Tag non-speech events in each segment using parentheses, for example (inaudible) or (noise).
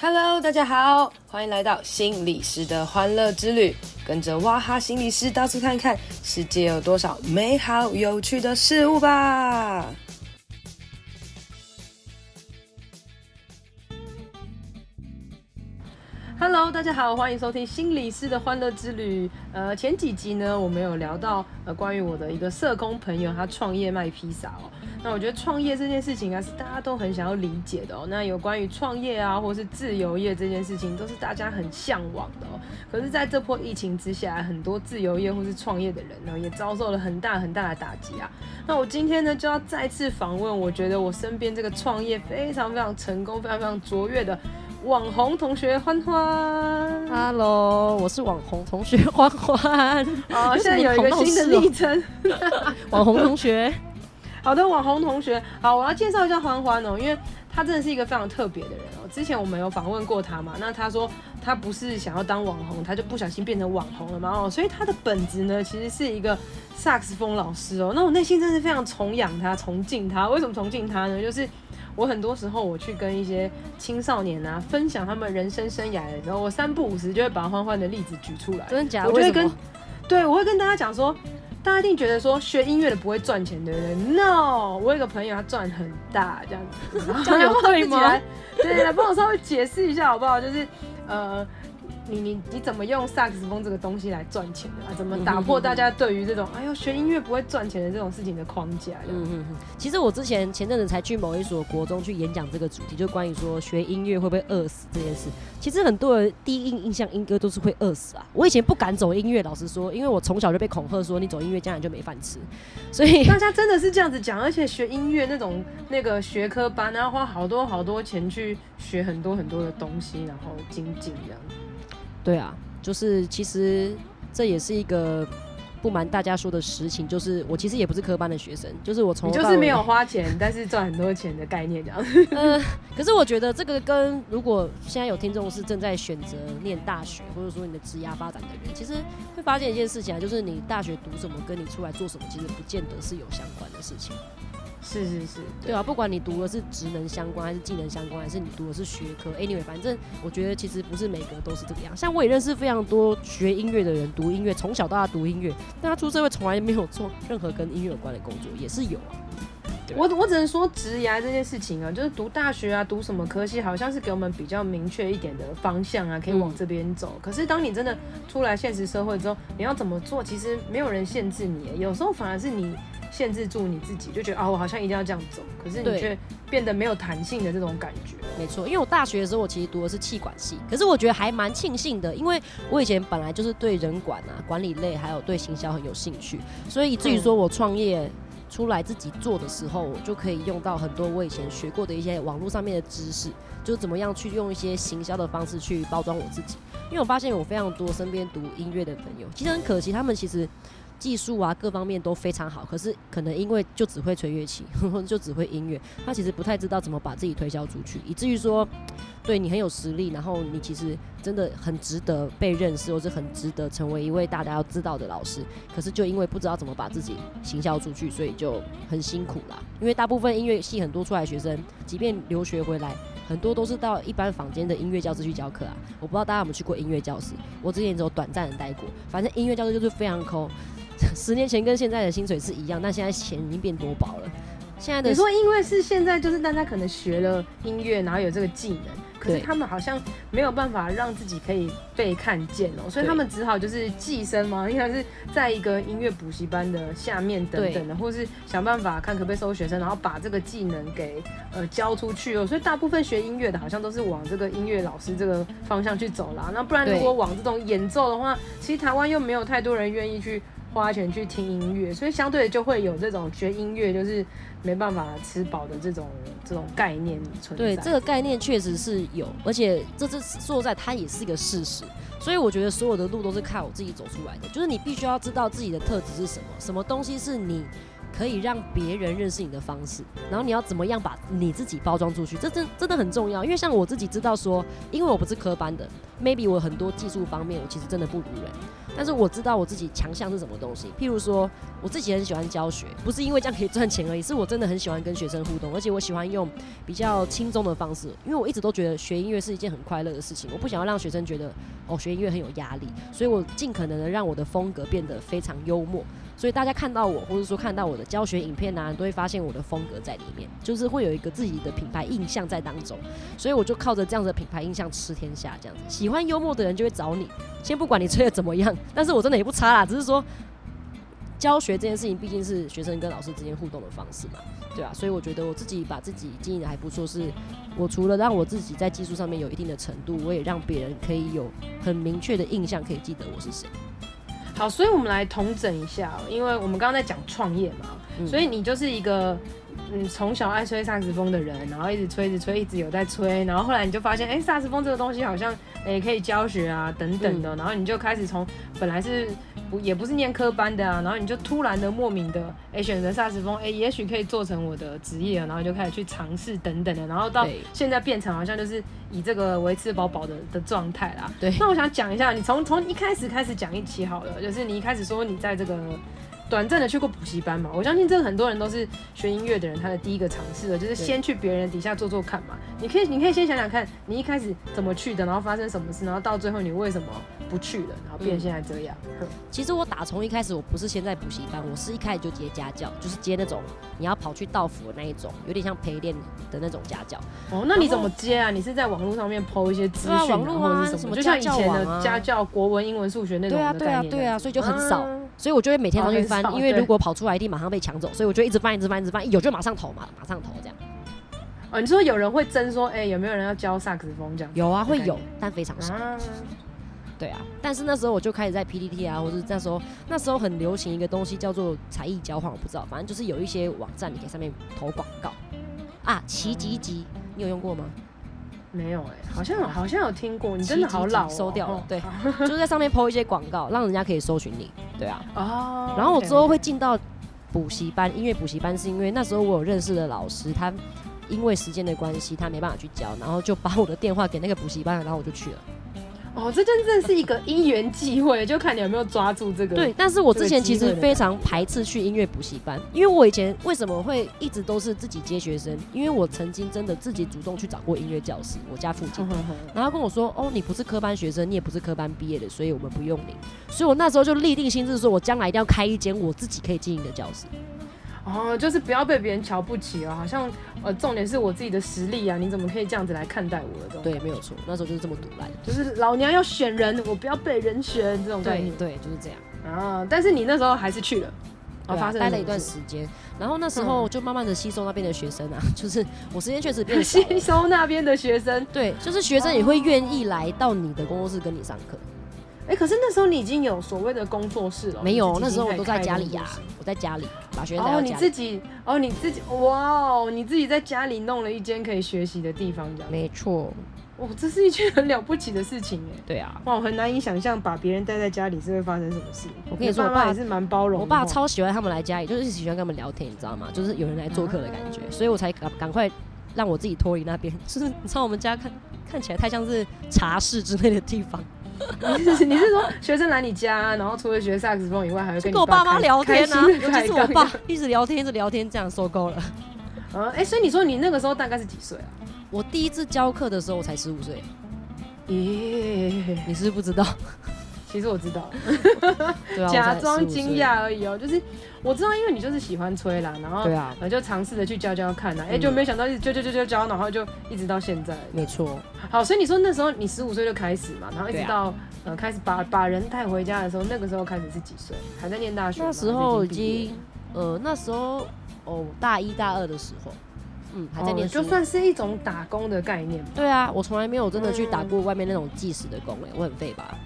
Hello，大家好，欢迎来到心理师的欢乐之旅，跟着哇哈心理师到处看看，世界有多少美好有趣的事物吧。Hello，大家好，欢迎收听心理师的欢乐之旅。呃，前几集呢，我们有聊到呃关于我的一个社工朋友，他创业卖披萨哦。那我觉得创业这件事情啊，是大家都很想要理解的哦。那有关于创业啊，或是自由业这件事情，都是大家很向往的哦。可是，在这波疫情之下，很多自由业或是创业的人呢，也遭受了很大很大的打击啊。那我今天呢，就要再次访问，我觉得我身边这个创业非常非常成功、非常非常卓越的。网红同学欢欢，Hello，我是网红同学欢欢。哦，现在有一个新的昵称，(laughs) 网红同学。好的，网红同学，好，我要介绍一下欢欢哦，因为他真的是一个非常特别的人哦。之前我们有访问过他嘛，那他说他不是想要当网红，他就不小心变成网红了嘛哦，所以他的本质呢，其实是一个萨克斯风老师哦。那我内心真的是非常崇仰他、崇敬他。为什么崇敬他呢？就是。我很多时候我去跟一些青少年啊分享他们人生生涯的时候，我三不五时就会把欢欢的例子举出来。真的假的？我就会跟，对，我会跟大家讲说，大家一定觉得说学音乐的不会赚钱，对不对？No，我有个朋友他赚很大，这样子。这样有对吗？对，来帮我稍微解释一下好不好？就是呃。你你你怎么用萨克斯风这个东西来赚钱的啊？怎么打破大家对于这种哎呦学音乐不会赚钱的这种事情的框架？嗯嗯嗯。其实我之前前阵子才去某一所国中去演讲这个主题，就关于说学音乐会不会饿死这件事。其实很多人第一印象音歌都是会饿死啊。我以前不敢走音乐，老实说，因为我从小就被恐吓说你走音乐将来就没饭吃。(laughs) 所以大家真的是这样子讲，而且学音乐那种那个学科班，然后花好多好多钱去学很多很多的东西，然后精进这样。对啊，就是其实这也是一个不瞒大家说的实情，就是我其实也不是科班的学生，就是我从就是没有花钱，但是赚很多钱的概念这样。呃，可是我觉得这个跟如果现在有听众是正在选择念大学，或者说你的职业发展的人，其实会发现一件事情啊，就是你大学读什么，跟你出来做什么，其实不见得是有相关的事情。是是是对，啊，不管你读的是职能相关，还是技能相关，还是你读的是学科，anyway，反正我觉得其实不是每个都是这个样。像我也认识非常多学音乐的人，读音乐从小到大读音乐，但他出社会从来没有做任何跟音乐有关的工作，也是有啊。我我只能说职涯这件事情啊，就是读大学啊，读什么科系，好像是给我们比较明确一点的方向啊，可以往这边走。嗯。可是当你真的出来现实社会之后，你要怎么做，其实没有人限制你，有时候反而是你。限制住你自己，就觉得啊，我好像一定要这样走，可是你却变得没有弹性的这种感觉。没错，因为我大学的时候，我其实读的是气管系，可是我觉得还蛮庆幸的，因为我以前本来就是对人管啊、管理类，还有对行销很有兴趣，所以以至于说我创业出来自己做的时候，我就可以用到很多我以前学过的一些网络上面的知识，就是怎么样去用一些行销的方式去包装我自己。因为我发现我非常多身边读音乐的朋友，其实很可惜，他们其实。技术啊，各方面都非常好，可是可能因为就只会吹乐器，(laughs) 就只会音乐，他其实不太知道怎么把自己推销出去，以至于说，对你很有实力，然后你其实真的很值得被认识，或是很值得成为一位大家要知道的老师，可是就因为不知道怎么把自己行销出去，所以就很辛苦啦。因为大部分音乐系很多出来学生，即便留学回来，很多都是到一般坊间的音乐教室去教课啊。我不知道大家有没有去过音乐教室，我之前只有短暂的待过，反正音乐教室就是非常抠。十年前跟现在的薪水是一样，但现在钱已经变多薄了。现在的你说，因为是现在，就是大家可能学了音乐，然后有这个技能，可是他们好像没有办法让自己可以被看见哦，所以他们只好就是寄生嘛，应该是在一个音乐补习班的下面等等的，或是想办法看可不可以收学生，然后把这个技能给呃教出去哦。所以大部分学音乐的，好像都是往这个音乐老师这个方向去走啦。那不然如果往这种演奏的话，其实台湾又没有太多人愿意去。花钱去听音乐，所以相对就会有这种学音乐就是没办法吃饱的这种这种概念存在。对，这个概念确实是有，而且这是说在它也是一个事实。所以我觉得所有的路都是靠我自己走出来的，就是你必须要知道自己的特质是什么，什么东西是你可以让别人认识你的方式，然后你要怎么样把你自己包装出去，这真真的很重要。因为像我自己知道说，因为我不是科班的，maybe 我很多技术方面我其实真的不如人。但是我知道我自己强项是什么东西。譬如说，我自己很喜欢教学，不是因为这样可以赚钱而已，是我真的很喜欢跟学生互动，而且我喜欢用比较轻松的方式，因为我一直都觉得学音乐是一件很快乐的事情，我不想要让学生觉得哦学音乐很有压力，所以我尽可能的让我的风格变得非常幽默。所以大家看到我，或者说看到我的教学影片啊，都会发现我的风格在里面，就是会有一个自己的品牌印象在当中。所以我就靠着这样的品牌印象吃天下，这样子。喜欢幽默的人就会找你，先不管你吹得怎么样，但是我真的也不差啦，只是说教学这件事情毕竟是学生跟老师之间互动的方式嘛，对啊。所以我觉得我自己把自己经营的还不错，是我除了让我自己在技术上面有一定的程度，我也让别人可以有很明确的印象，可以记得我是谁。好，所以我们来统整一下，因为我们刚刚在讲创业嘛，嗯、所以你就是一个嗯从小爱吹萨克斯风的人，然后一直吹，一直吹，一直有在吹，然后后来你就发现，哎、欸，萨克斯风这个东西好像也、欸、可以教学啊等等的，嗯、然后你就开始从本来是。不也不是念科班的啊，然后你就突然的莫名的哎、欸、选择萨克斯风，哎、欸、也许可以做成我的职业，然后就开始去尝试等等的，然后到现在变成好像就是以这个为吃饱饱的的状态啦。对，那我想讲一下，你从从一开始开始讲一期好了，就是你一开始说你在这个。短暂的去过补习班嘛，我相信这个很多人都是学音乐的人，他的第一个尝试的就是先去别人底下做做看嘛。你可以，你可以先想想看，你一开始怎么去的，然后发生什么事，然后到最后你为什么不去了，然后变现在这样。嗯、其实我打从一开始我不是先在补习班，我是一开始就接家教，就是接那种你要跑去道府的那一种，有点像陪练的那种家教。哦，那你怎么接啊？你是在网络上面 po 一些资讯，网络啊，什么？就像以前的家教，国文、英文、数学那种的。对啊，对啊，对啊，所以就很少。嗯所以我就会每天都去翻，因为如果跑出来一定马上被抢走，所以我就一直翻，一直翻，一直翻，有就马上投嘛，马上投这样。哦，你说有人会争说，哎、欸，有没有人要教萨克斯风这样？有啊，会有，但非常少。啊对啊，但是那时候我就开始在 PPT 啊，或者那时候那时候很流行一个东西叫做才艺交换，我不知道，反正就是有一些网站你可以上面投广告啊，奇吉吉，你有用过吗？没有哎、欸，好像好像有听过，你真的好老、喔，收掉了。对，就是在上面 po 一些广告，让人家可以搜寻你。对啊，哦。然后我之后会进到补习班，音乐补习班是因为那时候我有认识的老师，他因为时间的关系，他没办法去教，然后就把我的电话给那个补习班，然后我就去了。哦，这真正是一个因缘际会，就看你有没有抓住这个。对，但是我之前其实非常排斥去音乐补习班，因为我以前为什么会一直都是自己接学生？因为我曾经真的自己主动去找过音乐教室，我家附近，然后跟我说：“哦，你不是科班学生，你也不是科班毕业的，所以我们不用你。”所以我那时候就立定心志，说我将来一定要开一间我自己可以经营的教室。哦，就是不要被别人瞧不起哦，好像呃，重点是我自己的实力啊，你怎么可以这样子来看待我的这种？对，没有错，那时候就是这么赌烂，就是老娘要选人，我不要被人选这种概念。对，对，就是这样啊。但是你那时候还是去了，啊，发生待了一段时间，然后那时候就慢慢的吸收那边的学生啊，嗯、就是我时间确实变少，(laughs) 吸收那边的学生，对，就是学生也会愿意来到你的工作室跟你上课。哎、欸，可是那时候你已经有所谓的工作室了？没有，那时候我都在家里呀、啊，我在家里把学生带到家里。哦，你自己，哦，你自己，哇哦，你自己在家里弄了一间可以学习的地方，这样。没错。哦，这是一件很了不起的事情，哎。对啊。哇，我很难以想象把别人带在家里是会发生什么事。我跟你说，我爸也是蛮包容。我爸超喜欢他们来家里，就是喜欢跟他们聊天，你知道吗？就是有人来做客的感觉，啊、所以我才赶赶快让我自己脱离那边。(laughs) 就是你知道我们家看看起来太像是茶室之类的地方。你 (laughs) 是你是说学生来你家，然后除了学萨克斯风以外，还会跟，跟我爸妈聊天啊？尤其 (laughs) 是我爸一直聊天，一直聊天，这样受够了。嗯，(laughs) 哎、欸，所以你说你那个时候大概是几岁啊？我第一次教课的时候我才十五岁。咦，你是不是不知道？其实我知道，假装惊讶而已哦、喔。就是我知道，因为你就是喜欢吹啦，然后对啊，就尝试着去教教看呐。哎，就没想到一直教教教教教，然后就一直到现在。没错。好，所以你说那时候你十五岁就开始嘛，然后一直到呃开始把把人带回家的时候，那个时候开始是几岁？还在念大学？那时候已经呃那时候哦大一大二的时候，嗯，还在念书，就算是一种打工的概念。对啊，我从来没有真的去打过外面那种计时的工诶，我很废吧？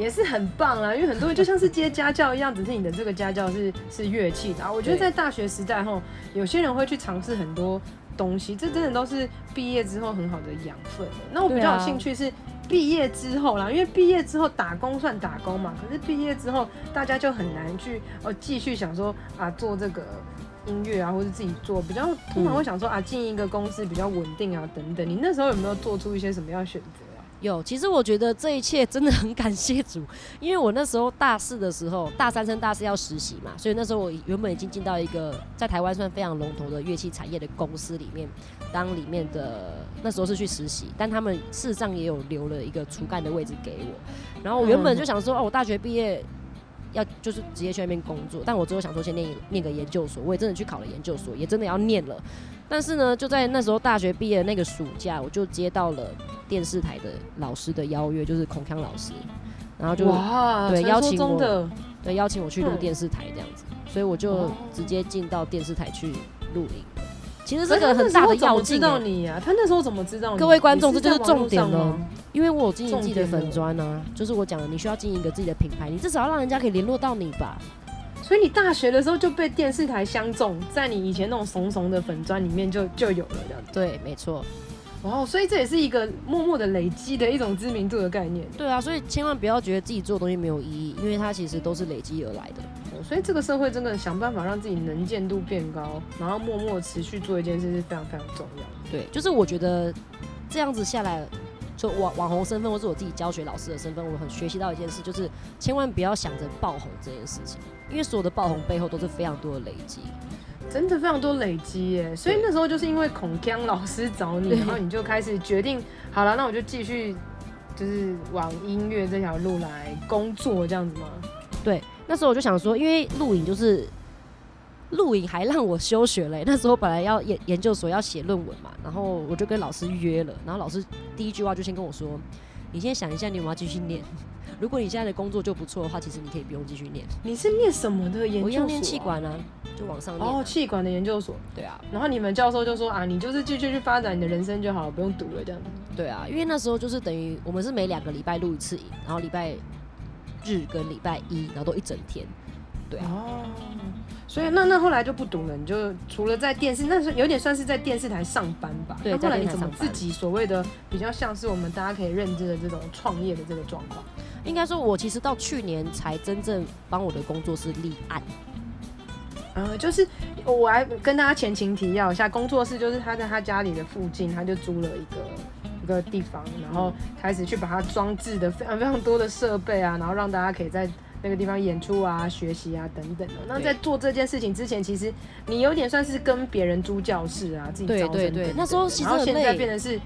也是很棒啦，因为很多人就像是接家教一样，只是你的这个家教是 (laughs) 是乐器的。我觉得在大学时代后，有些人会去尝试很多东西，这真的都是毕业之后很好的养分。那我比较有兴趣是毕业之后啦，因为毕业之后打工算打工嘛，可是毕业之后大家就很难去哦继续想说啊做这个音乐啊，或者自己做，比较通常会想说啊进一个公司比较稳定啊等等。你那时候有没有做出一些什么样的选择？有，其实我觉得这一切真的很感谢主，因为我那时候大四的时候，大三升大四要实习嘛，所以那时候我原本已经进到一个在台湾算非常龙头的乐器产业的公司里面，当里面的那时候是去实习，但他们事实上也有留了一个初干的位置给我，然后我原本就想说，哦，我大学毕业要就是直接去那边工作，但我最后想说先念念个研究所，我也真的去考了研究所，也真的要念了。但是呢，就在那时候大学毕业的那个暑假，我就接到了电视台的老师的邀约，就是孔康老师，然后就对邀请我，对邀请我去录电视台这样子，所以我就直接进到电视台去录影。其实这个很大的要进到你啊，他那时候怎么知道你？各位观众，这就是重点了，因为我有经营自己的粉砖啊，就是我讲的，你需要经营一个自己的品牌，你至少要让人家可以联络到你吧。所以你大学的时候就被电视台相中，在你以前那种怂怂的粉砖里面就就有了这样。对，没错。哦，所以这也是一个默默的累积的一种知名度的概念。对啊，所以千万不要觉得自己做的东西没有意义，因为它其实都是累积而来的。哦，所以这个社会真的想办法让自己能见度变高，然后默默持续做一件事是非常非常重要的。对，就是我觉得这样子下来。就网网红身份，或是我自己教学老师的身份，我很学习到一件事，就是千万不要想着爆红这件事情，因为所有的爆红背后都是非常多的累积，真的非常多累积耶。所以那时候就是因为孔锵老师找你，然后你就开始决定，好了，那我就继续就是往音乐这条路来工作这样子吗？对，那时候我就想说，因为录影就是。录影还让我休学嘞，那时候本来要研研究所要写论文嘛，然后我就跟老师约了，然后老师第一句话就先跟我说：“你先想一下，你有没有继续念？如果你现在的工作就不错的话，其实你可以不用继续念。”你是念什么的研究所？我要念气管啊，就往上念。哦，气管的研究所。对啊。然后你们教授就说：“啊，你就是继续去发展你的人生就好了，不用读了这样。”对啊，因为那时候就是等于我们是每两个礼拜录一次影，然后礼拜日跟礼拜一，然后都一整天。对啊。哦。所以那那后来就不读了，你就除了在电视，那是有点算是在电视台上班吧。对，后来你怎么自己所谓的比较像是我们大家可以认知的这种创业的这个状况？应该说，我其实到去年才真正帮我的工作室立案。呃，就是我来跟大家前情提要一下，工作室就是他在他家里的附近，他就租了一个一个地方，然后开始去把它装置的非常非常多的设备啊，然后让大家可以在。那个地方演出啊、学习啊等等的。那在做这件事情之前，其实你有点算是跟别人租教室啊，自己招生。对对对。那时候其实然后现在变成是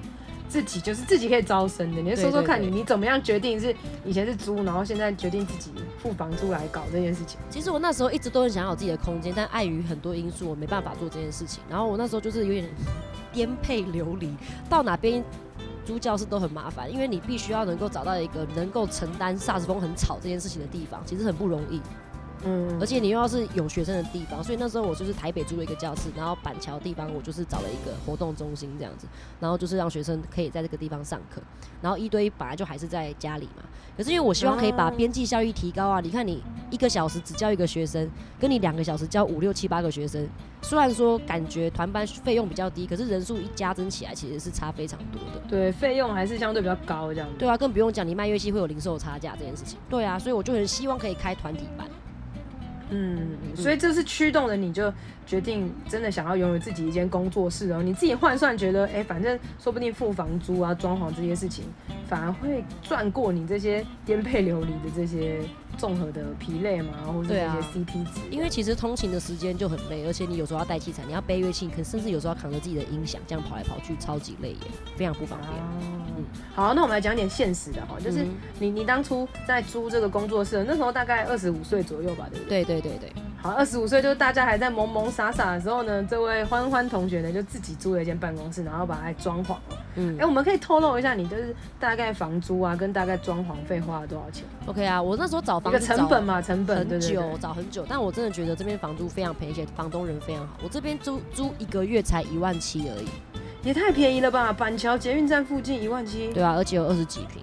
自己，就是自己可以招生的。你就说说看你，你怎么样决定是以前是租，然后现在决定自己付房租来搞这件事情？其实我那时候一直都很想要有自己的空间，但碍于很多因素，我没办法做这件事情。然后我那时候就是有点颠沛流离，到哪边。租教室都很麻烦，因为你必须要能够找到一个能够承担萨克斯风很吵这件事情的地方，其实很不容易。嗯，而且你又要是有学生的地方，所以那时候我就是台北租了一个教室，然后板桥地方我就是找了一个活动中心这样子，然后就是让学生可以在这个地方上课，然后一对一本来就还是在家里嘛。可是因为我希望可以把边际效益提高啊！你看你一个小时只教一个学生，跟你两个小时教五六七八个学生，虽然说感觉团班费用比较低，可是人数一加增起来其实是差非常多的。对，费用还是相对比较高这样。对啊，更不用讲你卖乐器会有零售差价这件事情。对啊，所以我就很希望可以开团体班。嗯，所以这是驱动的，你就决定真的想要拥有自己一间工作室哦。你自己换算觉得，哎、欸，反正说不定付房租啊、装潢这些事情，反而会赚过你这些颠沛流离的这些。综合的疲累嘛，或者这些 CP 值，因为其实通勤的时间就很累，而且你有时候要带器材，你要背乐器，可甚至有时候要扛着自己的音响，这样跑来跑去，超级累耶，非常不方便。哦、嗯，好，那我们来讲点现实的哈，就是你你当初在租这个工作室，那时候大概二十五岁左右吧，对不对？对对对对。好，二十五岁就是大家还在懵懵傻傻的时候呢，这位欢欢同学呢就自己租了一间办公室，然后把它装潢了。嗯，哎、欸，我们可以透露一下，你就是大概房租啊，跟大概装潢费花了多少钱？OK 啊，我那时候找房子一个成本嘛，成本很久，找很久，但我真的觉得这边房租非常便宜，而且房东人非常好。我这边租租一个月才一万七而已，也太便宜了吧？板桥捷运站附近一万七，对啊，而且有二十几坪。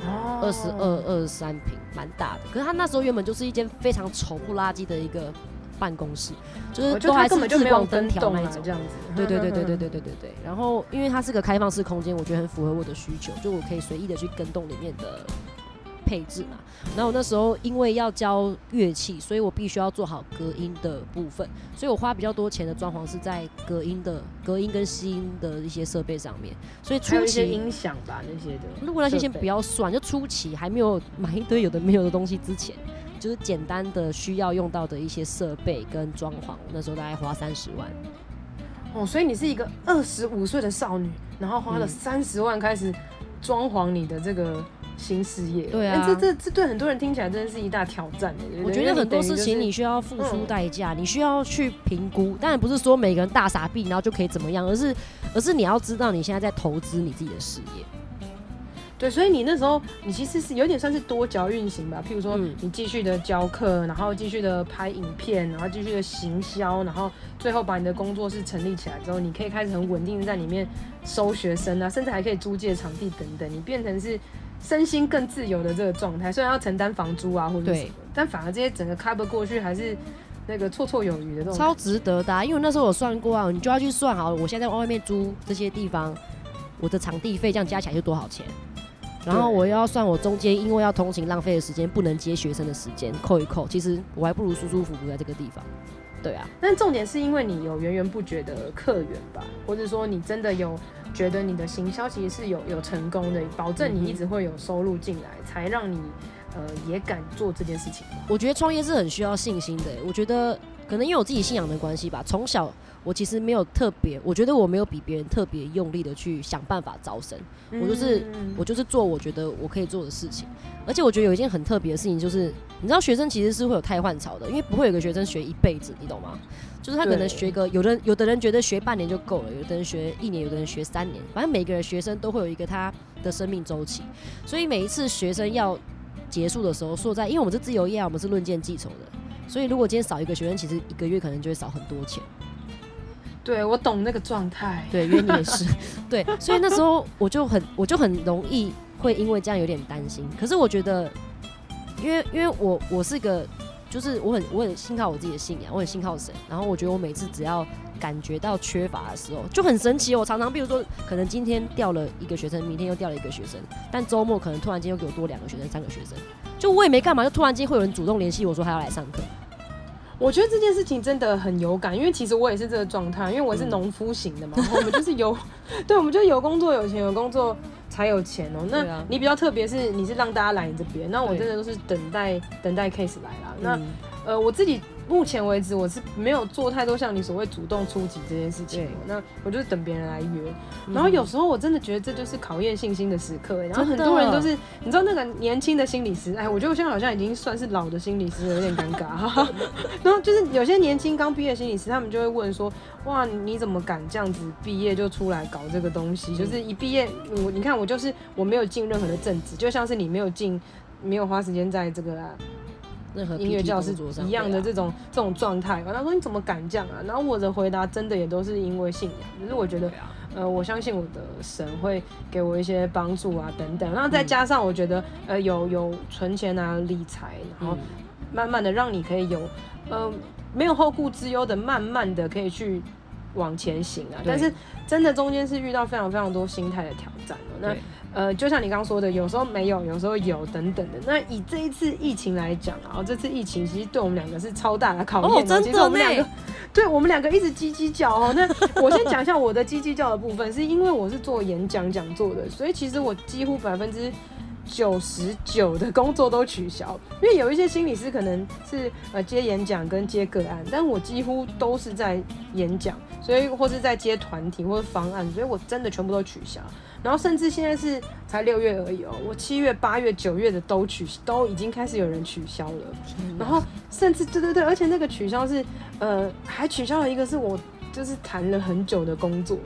哦，二十二、二十三平，蛮大的。可是他那时候原本就是一间非常丑不拉几的一个。办公室就是都还是日光灯条那一种，这样子。对对对对对对对对对。然后因为它是个开放式空间，我觉得很符合我的需求，就我可以随意的去跟动里面的配置嘛。然后我那时候因为要教乐器，所以我必须要做好隔音的部分，所以我花比较多钱的装潢是在隔音的隔音跟吸音的一些设备上面。所以初期音响吧那些的，如果那些先不要算，就初期还没有买一堆有的没有的东西之前，就是简单的需要用到的一些设备跟装潢，那时候大概花三十万。哦，所以你是一个二十五岁的少女，然后花了三十万开始装潢你的这个新事业。对啊，这这这对很多人听起来真的是一大挑战。我觉得很多事情你需要付出代价，你需要去评估。当然不是说每个人大傻逼然后就可以怎么样，而是而是你要知道你现在在投资你自己的事业。对，所以你那时候你其实是有点算是多角运行吧，譬如说你继续的教课，然后继续的拍影片，然后继续的行销，然后最后把你的工作室成立起来之后，你可以开始很稳定的在里面收学生啊，甚至还可以租借场地等等，你变成是身心更自由的这个状态。虽然要承担房租啊或者什么，但反而这些整个 cover 过去还是那个绰绰有余的这种，超值得的啊。因为那时候我算过啊，你就要去算好，我现在在外面租这些地方，我的场地费这样加起来就多少钱。然后我又要算我中间因为要通勤浪费的时间，不能接学生的时间，扣一扣，其实我还不如舒舒服服在这个地方。对啊，但重点是因为你有源源不绝的客源吧，或者说你真的有觉得你的行销其实是有有成功的，保证你一直会有收入进来，才让你呃也敢做这件事情。我觉得创业是很需要信心的，我觉得可能因为我自己信仰的关系吧，从小。我其实没有特别，我觉得我没有比别人特别用力的去想办法招生，我就是我就是做我觉得我可以做的事情，而且我觉得有一件很特别的事情，就是你知道学生其实是会有汰换潮的，因为不会有个学生学一辈子，你懂吗？就是他可能学个有的有的人觉得学半年就够了，有的人学一年，有的人学三年，反正每个人学生都会有一个他的生命周期，所以每一次学生要结束的时候，说在因为我们是自由业啊，我们是论件计酬的，所以如果今天少一个学生，其实一个月可能就会少很多钱。对，我懂那个状态。对，因为你也是。(laughs) 对，所以那时候我就很，我就很容易会因为这样有点担心。可是我觉得，因为因为我我是个，就是我很我很信靠我自己的信仰，我很信靠神。然后我觉得我每次只要感觉到缺乏的时候，就很神奇。我常常比如说，可能今天掉了一个学生，明天又掉了一个学生，但周末可能突然间又给我多两个学生、三个学生，就我也没干嘛，就突然间会有人主动联系我说他要来上课。我觉得这件事情真的很有感，因为其实我也是这个状态，因为我是农夫型的嘛，我们就是有，(laughs) 对，我们就是有工作有钱，有工作才有钱哦。那你比较特别是你是让大家来你这边，那我真的都是等待等待 case 来啦。那呃我自己。目前为止，我是没有做太多像你所谓主动出击这件事情。那我就是等别人来约。然后有时候我真的觉得这就是考验信心的时刻。然后很多人都是，你知道那个年轻的心理师，哎，我觉得我现在好像已经算是老的心理师了，有点尴尬哈。(laughs) 然后就是有些年轻刚毕业的心理师，他们就会问说：哇，你怎么敢这样子毕业就出来搞这个东西？就是一毕业，我你看我就是我没有进任何的正职，就像是你没有进，没有花时间在这个。音乐教室一样的这种这种状态，他说你怎么敢这样啊？然后我的回答真的也都是因为信仰，就是我觉得，呃，我相信我的神会给我一些帮助啊等等。然后再加上我觉得，呃，有有存钱啊理财，然后慢慢的让你可以有，呃，没有后顾之忧的，慢慢的可以去往前行啊。但是真的中间是遇到非常非常多心态的挑战喔。那呃，就像你刚刚说的，有时候没有，有时候有，等等的。那以这一次疫情来讲啊，这次疫情其实对我们两个是超大的考验。哦，真的。我们两个，对我们两个一直叽叽叫哦。那 (laughs) 我先讲一下我的叽叽叫的部分，是因为我是做演讲讲座的，所以其实我几乎百分之九十九的工作都取消。因为有一些心理师可能是呃接演讲跟接个案，但我几乎都是在演讲，所以或是在接团体或者方案，所以我真的全部都取消。然后甚至现在是才六月而已哦，我七月、八月、九月的都取，都已经开始有人取消了。然后甚至对对对，而且那个取消是，呃，还取消了一个是我就是谈了很久的工作。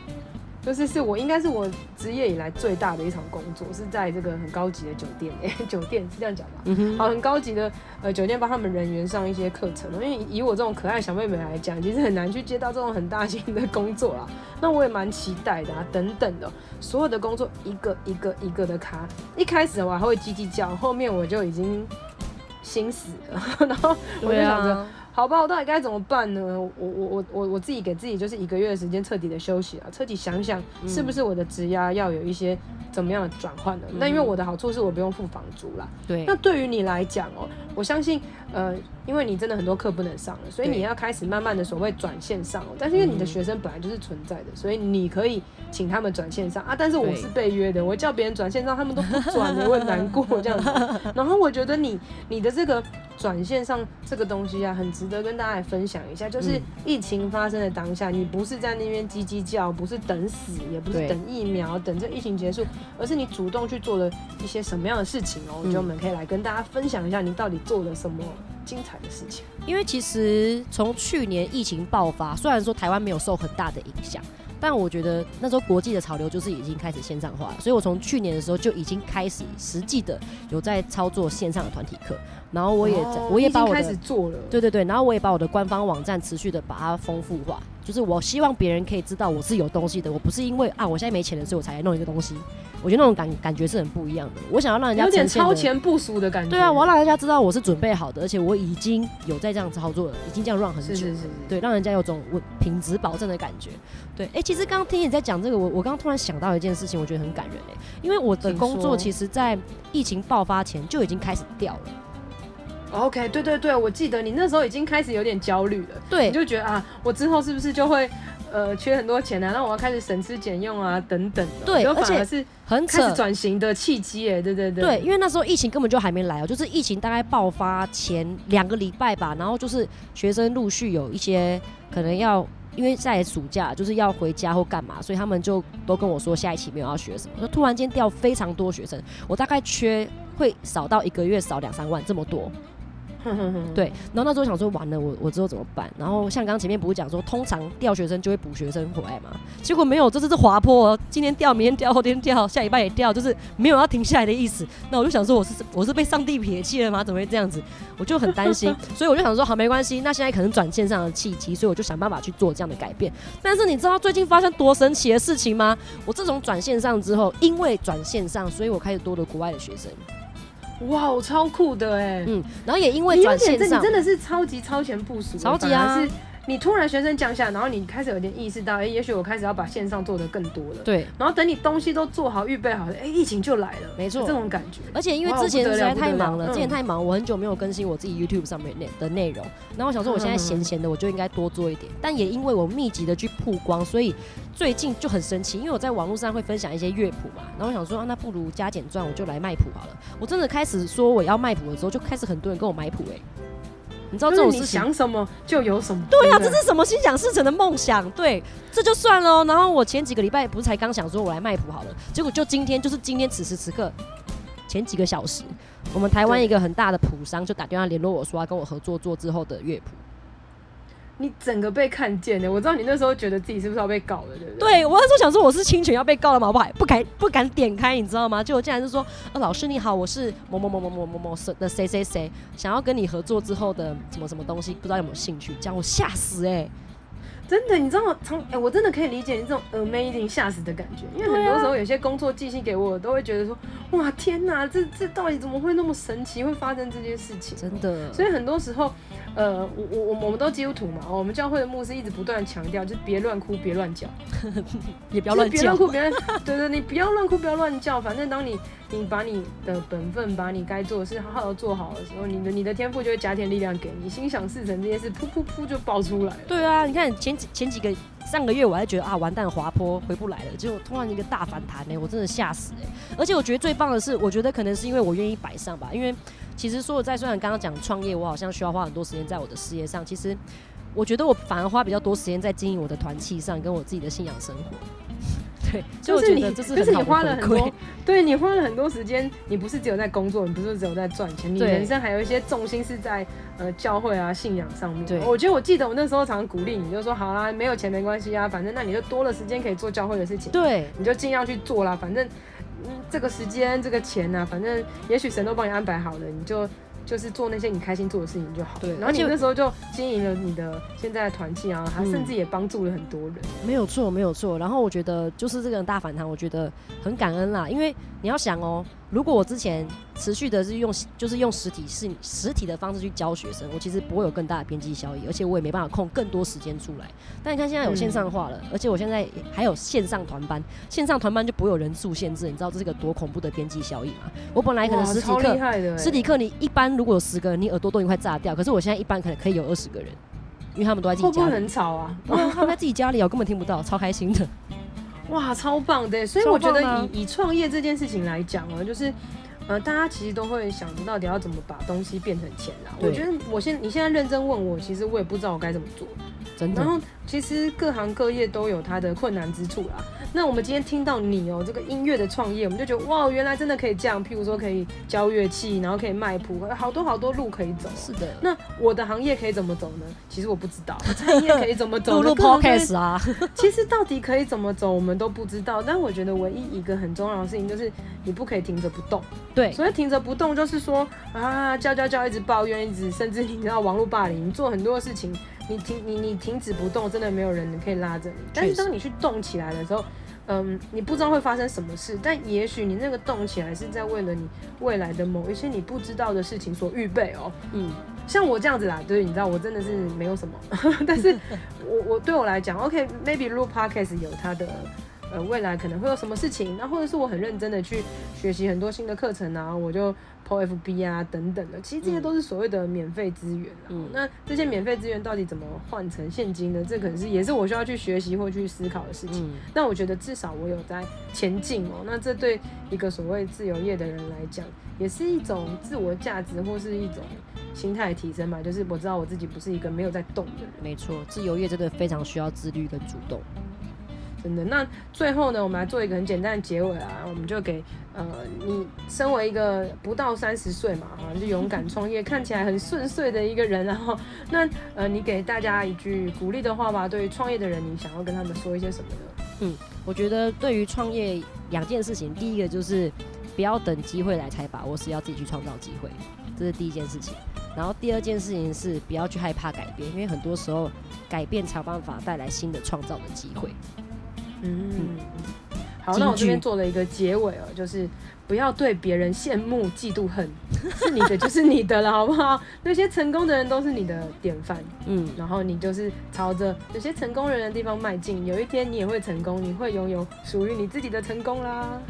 就是是我应该是我职业以来最大的一场工作，是在这个很高级的酒店，哎、欸，酒店是这样讲吗？嗯哼，好，很高级的呃酒店帮他们人员上一些课程，因为以我这种可爱小妹妹来讲，其实很难去接到这种很大型的工作啦。那我也蛮期待的啊，等等的，所有的工作一个一个一个的卡，一开始我还会叽叽叫，后面我就已经心死了，(laughs) 然后我就想着。好吧，我到底该怎么办呢？我我我我我自己给自己就是一个月的时间彻底的休息啊，彻底想想是不是我的职压要有一些怎么样的转换呢？那、嗯、因为我的好处是我不用付房租啦。对。那对于你来讲哦，我相信呃，因为你真的很多课不能上了，所以你要开始慢慢的所谓转线上哦。但是因为你的学生本来就是存在的，所以你可以请他们转线上啊。但是我是被约的，我叫别人转线上，他们都不转，我会难过这样子。然后我觉得你你的这个转线上这个东西啊，很值得跟大家来分享一下。就是疫情发生的当下，你不是在那边叽叽叫，不是等死，也不是等疫苗，等这疫情结束，而是你主动去做了一些什么样的事情哦。我觉得我们可以来跟大家分享一下，你到底做了什么精彩的事情。因为其实从去年疫情爆发，虽然说台湾没有受很大的影响。但我觉得那时候国际的潮流就是已经开始线上化了，所以我从去年的时候就已经开始实际的有在操作线上的团体课，然后我也、哦、我也把我的开始做了，对对对，然后我也把我的官方网站持续的把它丰富化，就是我希望别人可以知道我是有东西的，我不是因为啊我现在没钱了所以我才来弄一个东西。我觉得那种感感觉是很不一样的。我想要让人家有点超前部署的感觉。对啊，我要让人家知道我是准备好的，而且我已经有在这样操作了，已经这样 run 很久。是是是是。对，让人家有种我品质保证的感觉。对，哎、欸，其实刚刚听你在讲这个，我我刚刚突然想到一件事情，我觉得很感人哎、欸，因为我的工作其实在疫情爆发前就已经开始掉了。OK，对对对，我记得你那时候已经开始有点焦虑了。对，你就觉得啊，我之后是不是就会。呃，缺很多钱啊，那我要开始省吃俭用啊，等等的。对，而且是很开始转型的契机哎，对对对。对，因为那时候疫情根本就还没来哦，就是疫情大概爆发前两个礼拜吧，然后就是学生陆续有一些可能要，因为在暑假就是要回家或干嘛，所以他们就都跟我说下一期没有要学什么，就突然间掉非常多学生，我大概缺会少到一个月少两三万这么多。对，然后那时候想说完了，我我之后怎么办？然后像刚刚前面不是讲说，通常调学生就会补学生回来嘛？结果没有，这次是滑坡，今天调，明天调，后天调，下礼拜也调，就是没有要停下来的意思。那我就想说，我是我是被上帝撇弃了吗？怎么会这样子？我就很担心，(laughs) 所以我就想说，好，没关系，那现在可能转线上的契机，所以我就想办法去做这样的改变。但是你知道最近发生多神奇的事情吗？我自从转线上之后，因为转线上，所以我开始多了国外的学生。哇，我超酷的哎！嗯，然后也因为转线上，你真的是超级超前部署，超级啊！你突然学生降下，然后你开始有点意识到，哎、欸，也许我开始要把线上做的更多了。对。然后等你东西都做好、预备好了，哎、欸，疫情就来了。没错，这种感觉。而且因为之前实在太忙了，了之前太忙，我很久没有更新我自己 YouTube 上面的内容。然后我想说，我现在闲闲的，我就应该多做一点。嗯、但也因为我密集的去曝光，所以最近就很神奇。因为我在网络上会分享一些乐谱嘛，然后我想说，啊、那不如加减赚，我就来卖谱好了。我真的开始说我要卖谱的时候，就开始很多人跟我买谱哎、欸。你知道这种事情，想什么就有什么。对啊，这是什么心想事成的梦想？对，这就算了。然后我前几个礼拜不是才刚想说我来卖谱好了，结果就今天，就是今天此时此刻，前几个小时，我们台湾一个很大的谱商就打电话联络我说要跟我合作做之后的乐谱。你整个被看见的，我知道你那时候觉得自己是不是要被告了，对不对？对，我那时候想说我是侵权要被告了嘛，我 (laughs) 还不敢不敢点开，你知道吗？结果竟然是说，呃，老师你好，我是某某某某某某某的谁谁谁，想要跟你合作之后的什么什么东西，不知道有没有兴趣？这样我吓死哎、欸！真的，你知道吗？从哎、欸，我真的可以理解你这种 amazing 吓死的感觉，因为很多时候有些工作寄信给我，我都会觉得说，哇天哪，这这到底怎么会那么神奇，会发生这件事情？真的，所以很多时候。呃，我我我我们都基督徒嘛，我们教会的牧师一直不断强调，就是别乱哭，别乱叫，(laughs) 也不要乱叫，别乱哭，别乱，对对，你不要乱哭，不要乱叫，反正当你你把你的本分，把你该做的事好好做好的时候，你的你的天赋就会加添力量给你，心想事成这件事，噗噗噗就爆出来了。对啊，你看前几前几个上个月我还觉得啊完蛋滑坡回不来了，结果突然一个大反弹呢、我真的吓死哎、而且我觉得最棒的是，我觉得可能是因为我愿意摆上吧，因为。其实说实在，虽然刚刚讲创业，我好像需要花很多时间在我的事业上。其实，我觉得我反而花比较多时间在经营我的团契上，跟我自己的信仰生活。对，就是你，就是你花了很多，对你花了很多时间。你不是只有在工作，你不是只有在赚钱，你人生还有一些重心是在呃教会啊信仰上面。对，我觉得我记得我那时候常常鼓励你，就说好啦，没有钱没关系啊，反正那你就多了时间可以做教会的事情。对，你就尽量去做啦，反正。嗯，这个时间，这个钱呐、啊，反正也许神都帮你安排好了，你就就是做那些你开心做的事情就好。对，然后你那时候就经营了你的现在的团契啊，他甚至也帮助了很多人。嗯、没有错，没有错。然后我觉得就是这个大反弹，我觉得很感恩啦，因为你要想哦，如果我之前持续的是用，就是用实体是实体的方式去教学生，我其实不会有更大的边际效益，而且我也没办法空更多时间出来。但你看现在有线上化了，嗯、而且我现在还有线上团班，线上团班就不会有人数限制，你知道这是个多恐怖的边际效益吗？我本来可能实体课，实体课你一般如果有十个人，你耳朵都已经快炸掉，可是我现在一般可能可以有二十个人，因为他们都在自己家里，会不会很吵啊？他们在自己家里，我根本听不到，超开心的。哇，超棒的！所以我觉得以以创业这件事情来讲啊，就是，呃，大家其实都会想着到底要怎么把东西变成钱啦。我觉得我现你现在认真问我，其实我也不知道我该怎么做。真的。然后其实各行各业都有它的困难之处啦。那我们今天听到你哦、喔，这个音乐的创业，我们就觉得哇，原来真的可以这样。譬如说可以教乐器，然后可以卖谱，好多好多路可以走。是的。那我的行业可以怎么走呢？其实我不知道。(laughs) 餐饮业可以怎么走？(laughs) 录 podcast 啊。其实到底可以怎么走，我们都不知道。但我觉得唯一一个很重要的事情就是，你不可以停着不动。对。所以停着不动就是说啊，教教教，一直抱怨，一直甚至你知道网络霸凌，你做很多事情，你停你你停止不动，真的没有人可以拉着你。但是当你去动起来的时候。嗯，你不知道会发生什么事，但也许你那个动起来是在为了你未来的某一些你不知道的事情所预备哦。嗯，像我这样子啦，对，你知道我真的是没有什么，(laughs) 但是我我对我来讲，OK，maybe、okay, 录 podcast 有它的。呃，未来可能会有什么事情，那或者是我很认真的去学习很多新的课程啊，我就 po FB 啊等等的，其实这些都是所谓的免费资源啊。嗯，那这些免费资源到底怎么换成现金呢？这可能是也是我需要去学习或去思考的事情。那我觉得至少我有在前进哦。那这对一个所谓自由业的人来讲，也是一种自我价值或是一种心态提升嘛。就是我知道我自己不是一个没有在动的人。没错，自由业真的非常需要自律跟主动。真的，那最后呢，我们来做一个很简单的结尾啊，我们就给呃，你身为一个不到三十岁嘛，哈，就勇敢创业，(laughs) 看起来很顺遂的一个人，然后那呃，你给大家一句鼓励的话吧，对于创业的人，你想要跟他们说一些什么呢？嗯，我觉得对于创业两件事情，第一个就是不要等机会来才把握，是要自己去创造机会，这是第一件事情。然后第二件事情是不要去害怕改变，因为很多时候改变才有办法带来新的创造的机会。嗯，好，那我这边做了一个结尾哦，就是不要对别人羡慕、嫉妒、恨，是你的就是你的了，好不好？那些成功的人都是你的典范，嗯，然后你就是朝着有些成功人的地方迈进，有一天你也会成功，你会拥有属于你自己的成功啦。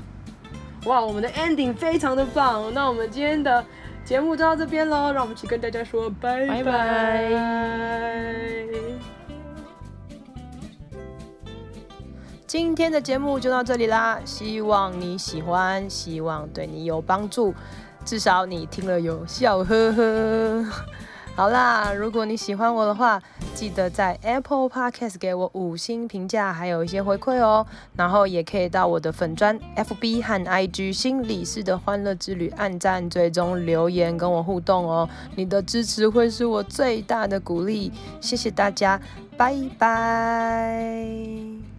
哇，我们的 ending 非常的棒，那我们今天的节目就到这边喽，让我们一起跟大家说拜拜。拜拜。今天的节目就到这里啦，希望你喜欢，希望对你有帮助，至少你听了有笑呵呵。(laughs) 好啦，如果你喜欢我的话，记得在 Apple Podcast 给我五星评价，还有一些回馈哦。然后也可以到我的粉砖 FB 和 IG 心理师的欢乐之旅按赞、追踪、留言跟我互动哦。你的支持会是我最大的鼓励，谢谢大家，拜拜。